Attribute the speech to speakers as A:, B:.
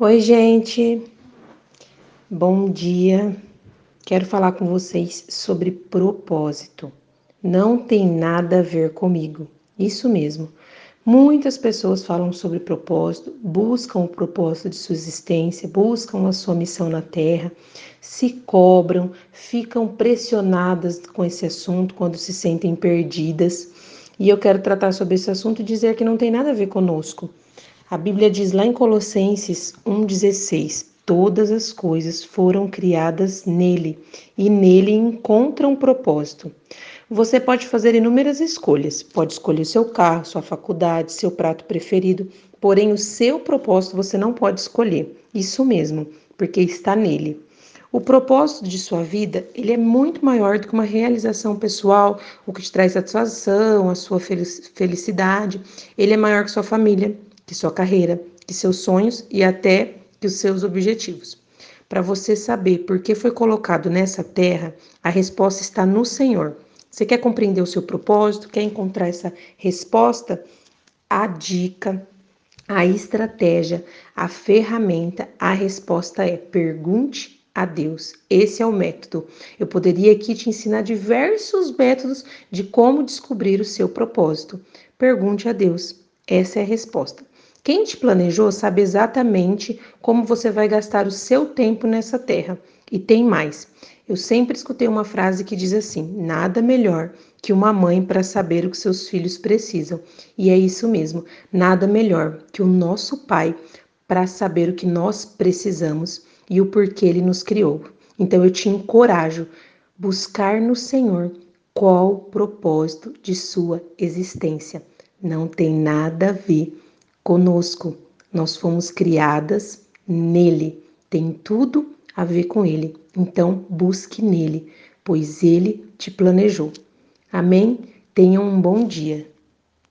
A: Oi, gente. Bom dia. Quero falar com vocês sobre propósito. Não tem nada a ver comigo. Isso mesmo. Muitas pessoas falam sobre propósito, buscam o propósito de sua existência, buscam a sua missão na Terra, se cobram, ficam pressionadas com esse assunto quando se sentem perdidas. E eu quero tratar sobre esse assunto e dizer que não tem nada a ver conosco. A Bíblia diz lá em Colossenses 1,16: Todas as coisas foram criadas nele e nele encontram propósito. Você pode fazer inúmeras escolhas. Pode escolher seu carro, sua faculdade, seu prato preferido, porém o seu propósito você não pode escolher. Isso mesmo, porque está nele. O propósito de sua vida, ele é muito maior do que uma realização pessoal, o que te traz satisfação, a sua felicidade. Ele é maior que sua família, que sua carreira, que seus sonhos e até que os seus objetivos. Para você saber por que foi colocado nessa terra, a resposta está no Senhor. Você quer compreender o seu propósito? Quer encontrar essa resposta? A dica, a estratégia, a ferramenta, a resposta é pergunte a Deus. Esse é o método. Eu poderia aqui te ensinar diversos métodos de como descobrir o seu propósito. Pergunte a Deus. Essa é a resposta. Quem te planejou sabe exatamente como você vai gastar o seu tempo nessa terra. E tem mais. Eu sempre escutei uma frase que diz assim: nada melhor que uma mãe para saber o que seus filhos precisam. E é isso mesmo, nada melhor que o nosso pai para saber o que nós precisamos e o porquê ele nos criou. Então eu te encorajo buscar no Senhor qual o propósito de sua existência. Não tem nada a ver conosco. Nós fomos criadas nele, tem tudo a ver com ele. Então, busque nele, pois ele te planejou. Amém? Tenha um bom dia.